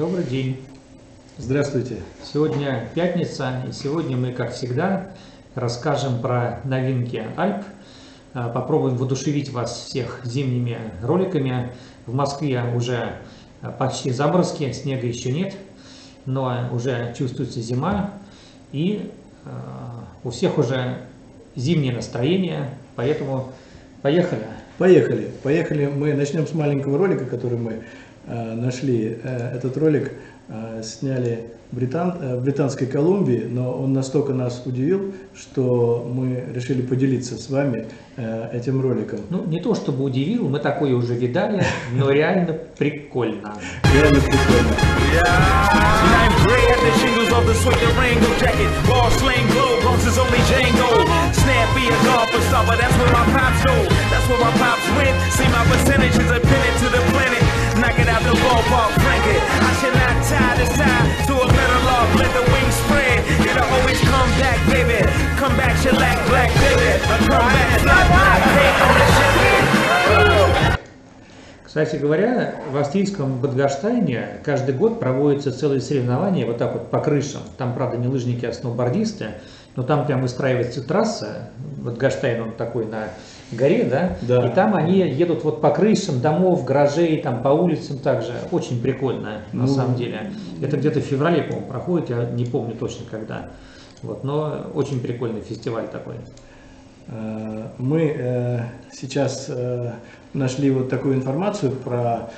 Добрый день. Здравствуйте. Сегодня пятница, и сегодня мы, как всегда, расскажем про новинки Альп. А, Попробуем воодушевить вас всех зимними роликами. В Москве уже а, почти заморозки, снега еще нет, но уже чувствуется зима, и а, у всех уже зимнее настроение, поэтому поехали. Поехали. Поехали. Мы начнем с маленького ролика, который мы нашли. Э, этот ролик э, сняли в, Британ, э, в Британской Колумбии, но он настолько нас удивил, что мы решили поделиться с вами э, этим роликом. Ну, не то чтобы удивил, мы такое уже видали, но реально прикольно. Реально прикольно. Bronx is only Django. Snappy a golfer star, but that's where my pops go. That's where my pops went. See my percentages are pinned to the planet. Knock it out the ballpark, frank it. I should not tie this tie to a metal log. Let the wings spread. It'll always come back, baby. Come back, shellac, black, baby. Come back, flat, black, baby. Кстати говоря, в австрийском Бадгаштайне каждый год проводятся целые соревнования вот так вот по крышам. Там, правда, не лыжники, а сноубордисты, но там прям выстраивается трасса. Бадгаштайн, он такой на горе, да? Да. И там они едут вот по крышам домов, гаражей, там по улицам также. Очень прикольно, на Ну. самом деле. Это где-то в феврале, по-моему, проходит, я не помню точно когда. Вот, но очень прикольный фестиваль такой. Э, Мы э, сейчас э, нашли вот такую информацию про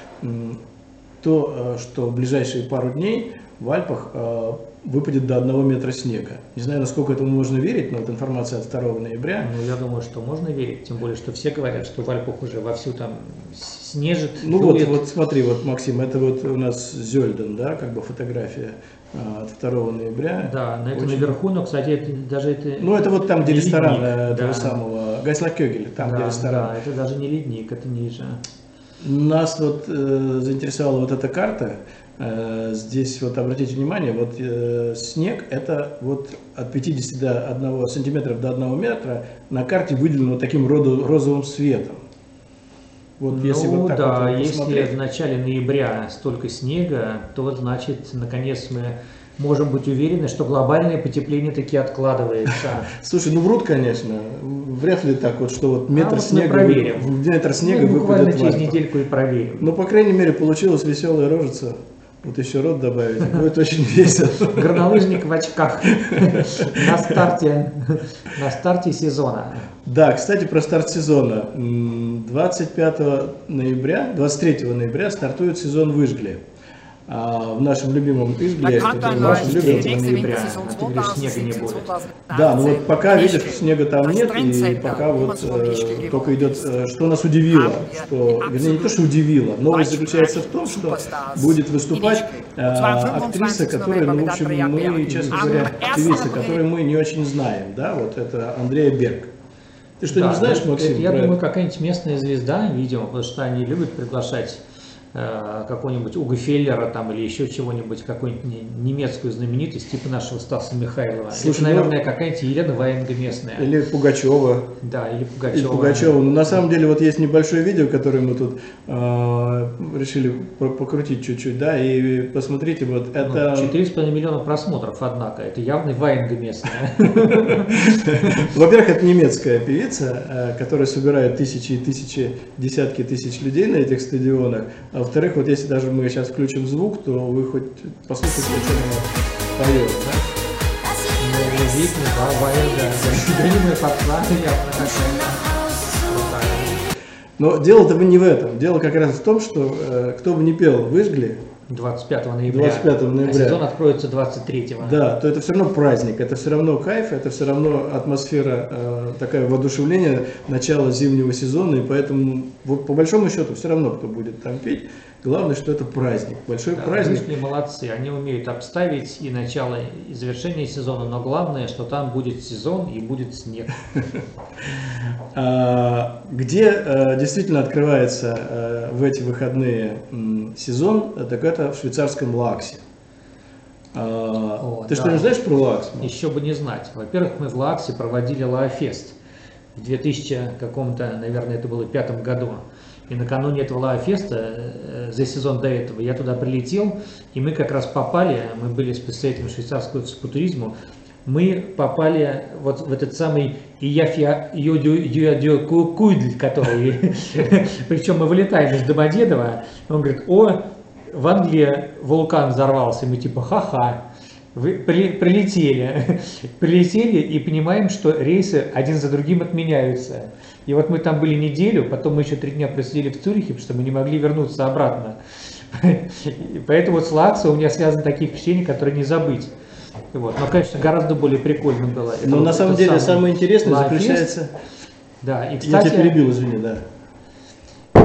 то, что в ближайшие пару дней в Альпах э, выпадет до одного метра снега. Не знаю, насколько этому можно верить, но вот информация от 2 ноября. Ну, я думаю, что можно верить, тем более, что все говорят, что в Альпах уже вовсю там снежит, Ну вот, дует. вот смотри, вот Максим, это вот у нас Зельден, да, как бы фотография э, от 2 ноября. Да, на это Очень- наверху, но, кстати, это даже это... Ну это вот там, где не ресторан ледник, э, да. самого, Гайслакёгель, там, да, где ресторан. да, это даже не ледник, это ниже. Нас вот э, заинтересовала вот эта карта. Э, здесь вот обратите внимание, вот э, снег это вот от 50 до 1 сантиметров до 1 метра на карте выделено вот таким роду- розовым светом. Вот ну если вот так да, вот если посмотреть. в начале ноября столько снега, то значит, наконец мы можем быть уверены, что глобальное потепление таки откладывается. Слушай, ну врут, конечно. Вряд ли так вот, что вот метр вот мы снега, проверим. метр снега Ну, буквально выпадет в через недельку и проверим. Ну, по крайней мере, получилась веселая рожица. Вот еще рот добавить, будет очень весело. Горнолыжник в очках на старте, на старте сезона. Да, кстати, про старт сезона. М, 25 ноября, 23 ноября стартует сезон вИжгле. А, в нашем любимом Изгле, который мы очень любим. 23 ноября, а ты говоришь, снега не будет. Да, ну вот пока, видишь, снега там нет, и пока вот э, только идет, э, что нас удивило, что, вернее, не то, что удивило, новость заключается в том, что будет выступать э, актриса, которая, ну, в общем, мы, честно говоря, певица, которую мы не очень знаем, да, вот это Андрея Берг. Ты что, Да, не знаешь, это- Максим? Я про думаю, это? какая-нибудь местная звезда, видимо, потому что они любят приглашать какого-нибудь Уга Феллера там или еще чего-нибудь, какую-нибудь не- немецкую знаменитость, типа нашего Стаса Михайлова. Слушай, Это, ну- наверное, какая-нибудь Елена Ваенга местная. Или Пугачева. Да, или Или Пугачева. Пугачева. Ну, на самом деле, вот есть небольшое видео, которое мы тут э, решили покрутить чуть-чуть, да, и посмотрите, вот Ну, это... 4,5 миллиона просмотров, однако. Это явно Ваенга местная. Во-первых, это немецкая певица, э, которая собирает тысячи и тысячи, десятки тысяч людей на этих стадионах. Во-вторых, вот если даже мы сейчас включим звук, то вы хоть послушайте, о чем она поет. Да? Ну. Но дело-то не в этом. Дело как раз в том, что э, кто бы ни пел в Изгле, 25 ноября. 25 А ноября. сезон откроется 23 Да, то это все равно праздник, это все равно кайф, это все равно атмосфера, э, такая воодушевление начала зимнего сезона, и поэтому вот по большому счету все равно, кто будет там петь, главное, что это праздник, большой Да, праздник. Русские молодцы, они умеют обставить и начало, и завершение сезона, но главное, что там будет сезон и будет снег. А, Где э, действительно открывается э, в эти выходные сезон, так это в швейцарском Лаксе. А, О, Ты да. что-нибудь знаешь про Лакс? Еще бы не знать. Во-первых, мы в Лааксе проводили Лаафест в 2000 каком-то, наверное, это было пятом году. И накануне этого Лафеста, э, за сезон до этого, я туда прилетел, и мы как раз попали, мы были с представителем швейцарского экспотуризма, мы попали вот в этот самый Ияфья Куйдль, который, причем мы вылетаем из Домодедово, он говорит, о, в Англии вулкан взорвался, мы типа, ха-ха, вы при, прилетели, прилетели и понимаем, что рейсы один за другим отменяются. И вот мы там были неделю, потом мы еще три дня просидели в Цюрихе, потому что мы не могли вернуться обратно. Поэтому вот с Лаксо у меня связаны такие впечатления, которые не забыть. Вот. Но, конечно, гораздо более прикольно было. Это Но вот на самом деле самое интересное заключается... Да, и, кстати, Я тебя перебил, извини, да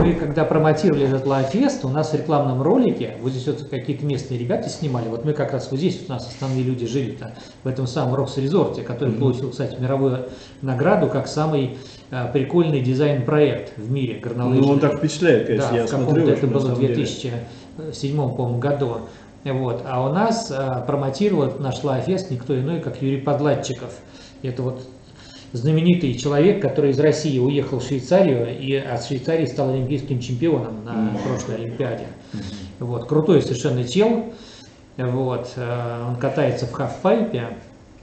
мы когда промотировали этот лайфест, у нас в рекламном ролике, вот здесь вот какие-то местные ребята снимали, вот мы как раз вот здесь у нас основные люди жили-то, в этом самом Рокс Резорте, который mm-hmm. получил, кстати, мировую награду как самый а, прикольный дизайн-проект в мире горнолыжный. Ну, он так впечатляет, конечно, да, я в смотрю. это было в 2007, по-моему, году. Вот. А у нас а, промотировал наш LAAX Fest никто иной, как Юрий Подладчиков. Это вот знаменитый человек, который из России уехал в Швейцарию и от Швейцарии стал олимпийским чемпионом на mm-hmm. прошлой Олимпиаде. Mm-hmm. Вот, крутой совершенно чел. Вот, э, он катается в хафпайпе.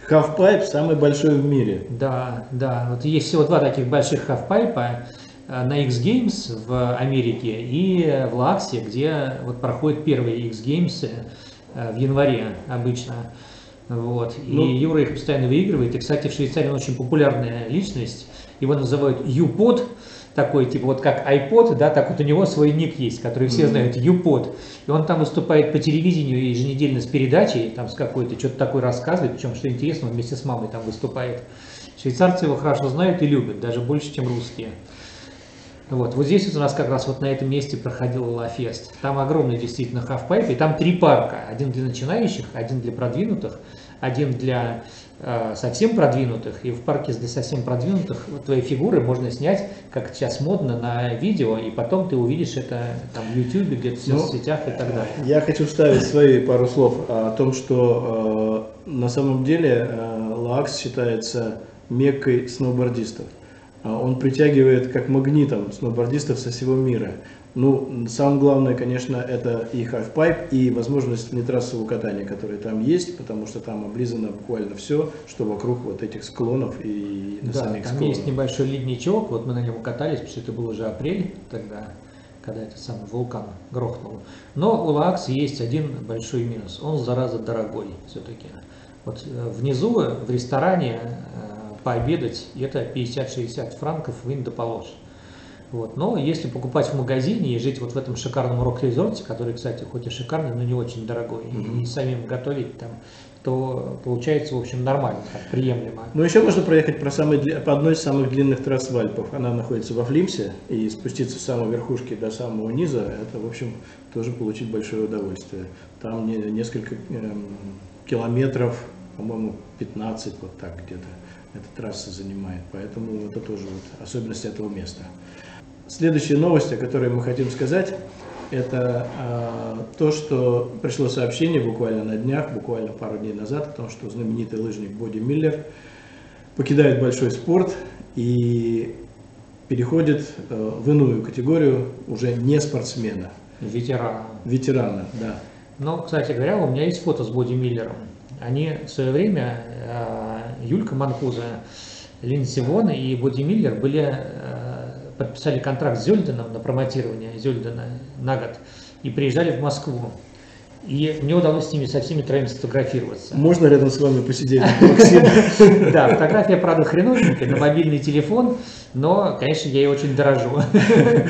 Хафпайп самый большой в мире. Да, да. Вот есть всего два таких больших хафпайпа э, на X Games в Америке и в Лааксе, где вот проходят первые X Games э, в январе обычно. Вот. Ну, и Юра их постоянно выигрывает. И, кстати, в Швейцарии он очень популярная личность. Его называют Юпод, такой, типа вот как iPod, да, так вот у него свой ник есть, который все знают, Юпод. И он там выступает по телевидению еженедельно с передачей, там с какой-то, что-то такое рассказывает, причем, что интересно, он вместе с мамой там выступает. Швейцарцы его хорошо знают и любят, даже больше, чем русские. Вот, вот здесь вот у нас как раз вот на этом месте проходил Лафест. Там огромный действительно хавпайп, и там три парка. Один для начинающих, один для продвинутых, один для э, совсем продвинутых. И в парке для совсем продвинутых вот, твои фигуры можно снять, как сейчас модно, на видео, и потом ты увидишь это там в YouTube, где-то в ну, соцсетях и так далее. Я хочу вставить свои пару слов о том, что э, на самом деле э, Лаакс считается меккой сноубордистов. А он притягивает как магнитом сноубордистов со всего мира. Ну, самое главное, конечно, это и half-pipe, и возможность внетрассового катания, которые там есть, потому что там облизано буквально все, что вокруг вот этих склонов и на да, самих там склонах. есть небольшой ледничок, вот мы на нем катались, потому что это был уже апрель тогда, когда этот самый вулкан грохнул. Но у Лаакс есть один большой минус, он зараза дорогой все-таки. Вот э, внизу в ресторане э, пообедать, это 50-60 франков в Индополож. Вот. Но если покупать в магазине и жить вот в этом шикарном рок-резорте, который, кстати, хоть и шикарный, но не очень дорогой, mm-hmm. и самим готовить там, то получается, в общем, нормально, так, приемлемо. Ну, еще можно проехать по, самой, по одной из самых длинных трасс в Альпах. Она находится во Флимсе, и спуститься с самой верхушки до самого низа, это, в общем, тоже получить большое удовольствие. Там не, несколько эм, километров, по-моему, 15, вот так где-то эта трасса занимает. Поэтому это тоже вот особенность этого места. Следующая новость, о которой мы хотим сказать, это э, то, что пришло сообщение буквально на днях, буквально пару дней назад, о том, что знаменитый лыжник Боди Миллер покидает большой спорт и переходит э, в иную категорию уже не спортсмена. Ветерана. Ветерана, да. Ну, кстати говоря, у меня есть фото с Боди Миллером. Они в свое время э, Юлька Манкуза, Линдси Вон и Боди Миллер были, э, подписали контракт с Зельденом на промотирование Зельдена на год и приезжали в Москву. И мне удалось с ними со всеми троими сфотографироваться. Можно рядом с вами посидеть, Да, фотография, правда, хреновенькая, на мобильный телефон, но, конечно, я ей очень дорожу.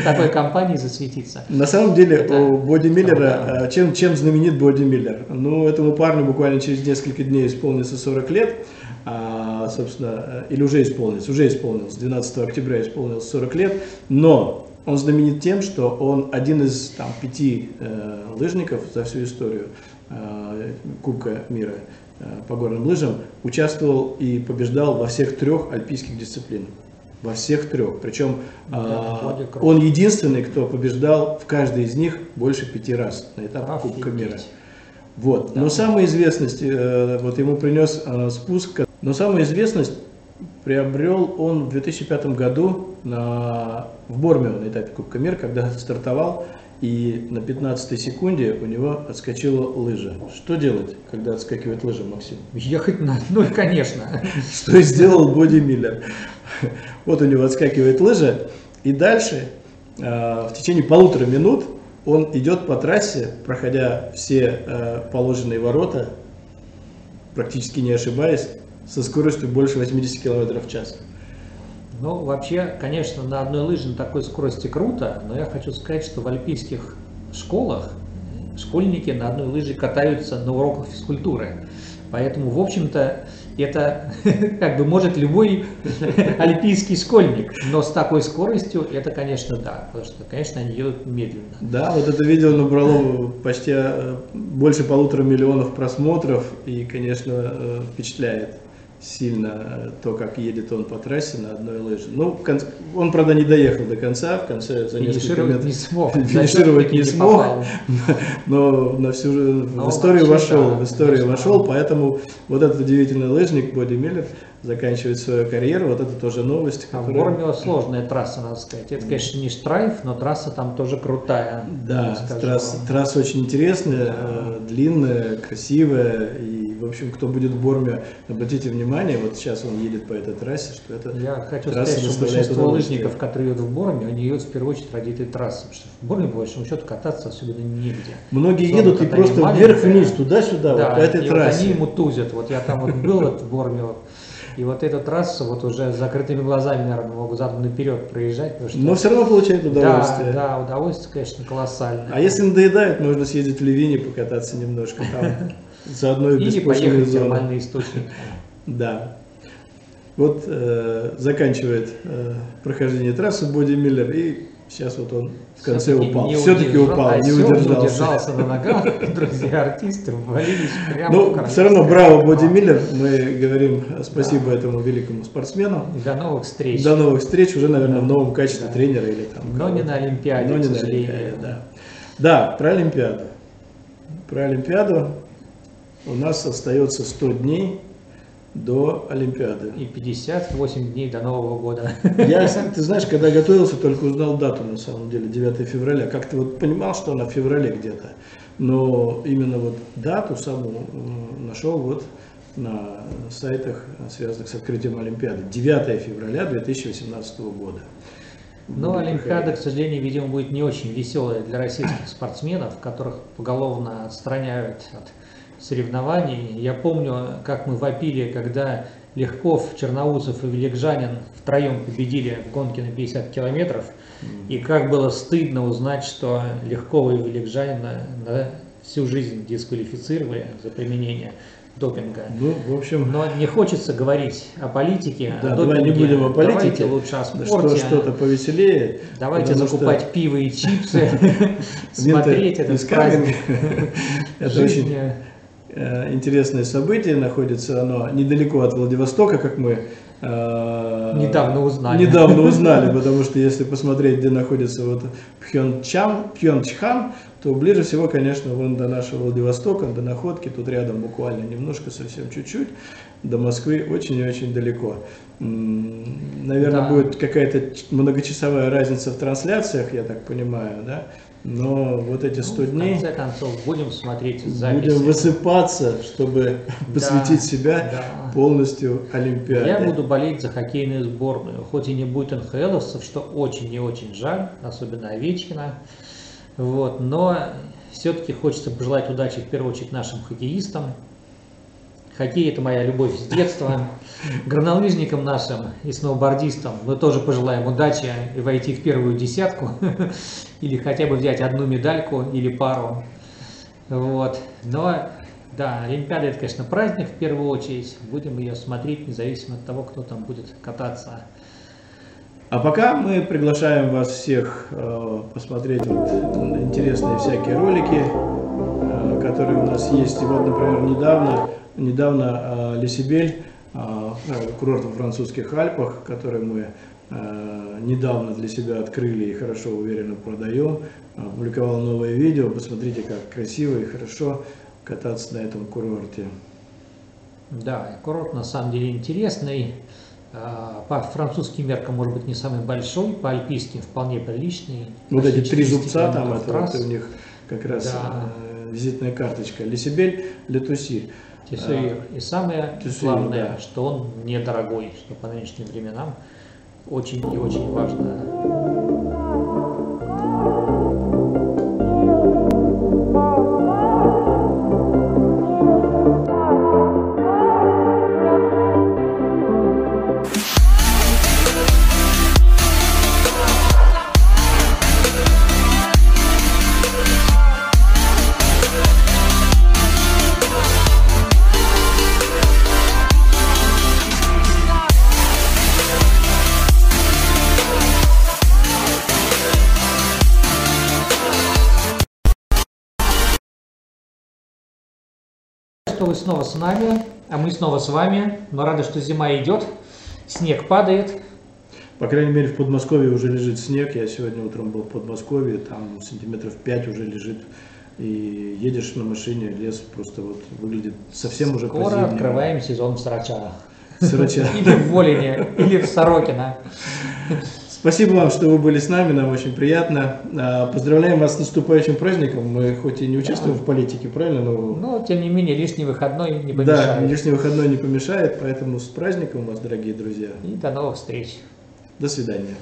Такой компании засветиться. На самом деле, у Боди Миллера, э, чем, знаменит Боди Миллер? Ну, этому парню буквально через несколько дней исполнится 40 лет а, собственно, или уже исполнилось, уже исполнилось, 12 октября исполнилось 40 лет, но он знаменит тем, что он один из там, пяти э, лыжников за всю историю э, Кубка мира э, по горным лыжам, участвовал и побеждал во всех трех альпийских дисциплинах. Во всех трех. Причем да, э, он единственный, кто побеждал в каждой из них больше пяти раз на этапе Кубка мира. Вот. Да. Но самая известность, э, вот ему принес э, спуск но самая известность приобрел он в 2005 году на, в Бормио на этапе Кубка мира, когда стартовал, и на 15 секунде у него отскочила лыжа. Что делать, когда отскакивает лыжа, Максим? Ехать на ноль, конечно. Что и сделал Боди Миллер. Вот у него отскакивает лыжа, и дальше в течение полутора минут он идет по трассе, проходя все э, положенные ворота, практически не ошибаясь, со скоростью больше 80 км в час. Ну, вообще, конечно, на одной лыже на такой скорости круто, но я хочу сказать, что в альпийских школах школьники на одной лыже катаются на уроках физкультуры. Поэтому, в общем-то, это как бы может любой олимпийский школьник, но с такой скоростью это, конечно, да, потому что, конечно, они едут медленно. Да, вот это видео набрало почти э, больше полутора миллионов просмотров и, конечно, э, впечатляет сильно то, как едет он по трассе на одной лыже. Ну, он, правда, не доехал до конца, в конце за несколько метров. не смог. Финишировать не, не смог, но на всю но в историю вошел, да, в историю конечно, вошел, поэтому вот этот удивительный лыжник Боди Миллер заканчивает свою карьеру, вот это тоже новость. А которая... в Бормио сложная трасса, надо сказать. Это, конечно, не штрайф, но трасса там тоже крутая. Да, трасса, трасса очень интересная, да. Э, длинная, красивая и в общем, кто будет в Борме, обратите внимание, вот сейчас он едет по этой трассе, что это Я хочу сказать, что большинство лыжников, которые едут в Борме, они едут в первую очередь ради этой трассы, потому что в Борме, по большому счету, кататься особенно негде. Многие Словно едут и просто вверх-вниз, туда-сюда, да, вот по этой и трассе. Вот они ему тузят. Вот я там вот был вот в Борме, и вот эту трассу вот уже с закрытыми глазами, наверное, могут задом наперед проезжать. Что... Но все равно получают удовольствие. Да, да, удовольствие, конечно, колоссальное. А если надоедает, можно съездить в Ливине, покататься немножко там. Заодно и Или поехать в термальный источник. Да. Вот э, заканчивает э, прохождение трассы Боди Миллер и сейчас вот он в конце Все-таки упал. Все-таки упал, а не удержался. удержался на ногах, друзья артисты ввалились прямо Ну, все равно браво Боди Миллер. Мы говорим спасибо да. этому великому спортсмену. До новых встреч. До новых встреч уже, наверное, да. в новом качестве да. тренера или там. Но не на Олимпиаде, Но не на Олимпиаде, да. Да, про Олимпиаду. Про Олимпиаду у нас остается 100 дней до Олимпиады. И 58 дней до Нового года. Я, ты знаешь, когда готовился, только узнал дату, на самом деле, 9 февраля. Как-то вот понимал, что она в феврале где-то. Но именно вот дату саму нашел вот на сайтах, связанных с открытием Олимпиады. 9 февраля 2018 года. Но Олимпиада, к сожалению, видимо, будет не очень веселая для российских спортсменов, которых поголовно отстраняют от соревнований. Я помню, как мы вопили, когда Легков, Черноусов и Великжанин втроем победили в гонке на 50 километров. И как было стыдно узнать, что Легкова и Великжанина на всю жизнь дисквалифицировали за применение допинга. Ну, в общем... Но не хочется говорить о политике, да, о допинге. Давай не будем о политике. Давайте лучше о спорте. Что, что-то повеселее. Давайте закупать что... пиво и чипсы, смотреть этот праздник. Это очень Э, интересное событие, находится оно недалеко от Владивостока, как мы э, недавно узнали. Недавно узнали, потому что если посмотреть, где находится вот Пхенчан, Пхенчхан, то ближе всего, конечно, вон до нашего Владивостока, до Находки, тут рядом буквально немножко, совсем чуть-чуть, до Москвы очень и очень далеко. Наверное, да. будет какая-то многочасовая разница в трансляциях, я так понимаю, да? Но вот эти 100 ну, дней... В конце концов, будем смотреть записи. Будем высыпаться, чтобы да, посвятить себя да. полностью Олимпиаде. Я буду болеть за хоккейную сборную. Хоть и не будет НХЛовцев, что очень и очень жаль, особенно Овечкина. Вот, но все-таки хочется пожелать удачи в первую очередь нашим хоккеистам, Хоккей – это моя любовь с детства. Горнолыжникам нашим и сноубордистам мы тоже пожелаем удачи и войти в первую десятку, или хотя бы взять одну медальку или пару. Вот. Но, да, Олимпиада – это, конечно, праздник в первую очередь. Будем ее смотреть, независимо от того, кто там будет кататься. А пока мы приглашаем вас всех э, посмотреть вот интересные всякие ролики, э, которые у нас есть. И вот, например, недавно Недавно Лесибель, курорт во французских Альпах, который мы недавно для себя открыли и хорошо, уверенно продаем, опубликовал новое видео. Посмотрите, как красиво и хорошо кататься на этом курорте. Да, курорт на самом деле интересный. А, по французским меркам, может быть, не самый большой, по альпийским вполне приличный. Вот эти три зубца там, это вот у них как раз Да. визитная карточка. Лесибель, Летуси. Тессуир. И самое Тессуир, главное, да. что он недорогой, что по нынешним временам очень и очень важно. Снова с нами, а мы снова с вами. Мы рады, что зима идет, снег падает. По крайней мере, в Подмосковье уже лежит снег. Я сегодня утром был в Подмосковье, там сантиметров 5 уже лежит. И едешь на машине, лес просто вот выглядит совсем уже Скоро открываем сезон в Сарача. Срача. Или в Волине, или в Сорокино. Спасибо вам, что вы были с нами, нам очень приятно. А, Поздравляем вас с наступающим праздником. Мы хоть и не участвуем в политике, правильно, но Но, тем не менее, лишний выходной не да, помешает. лишний выходной не помешает, поэтому с праздником вас, дорогие друзья. И до новых встреч. До свидания.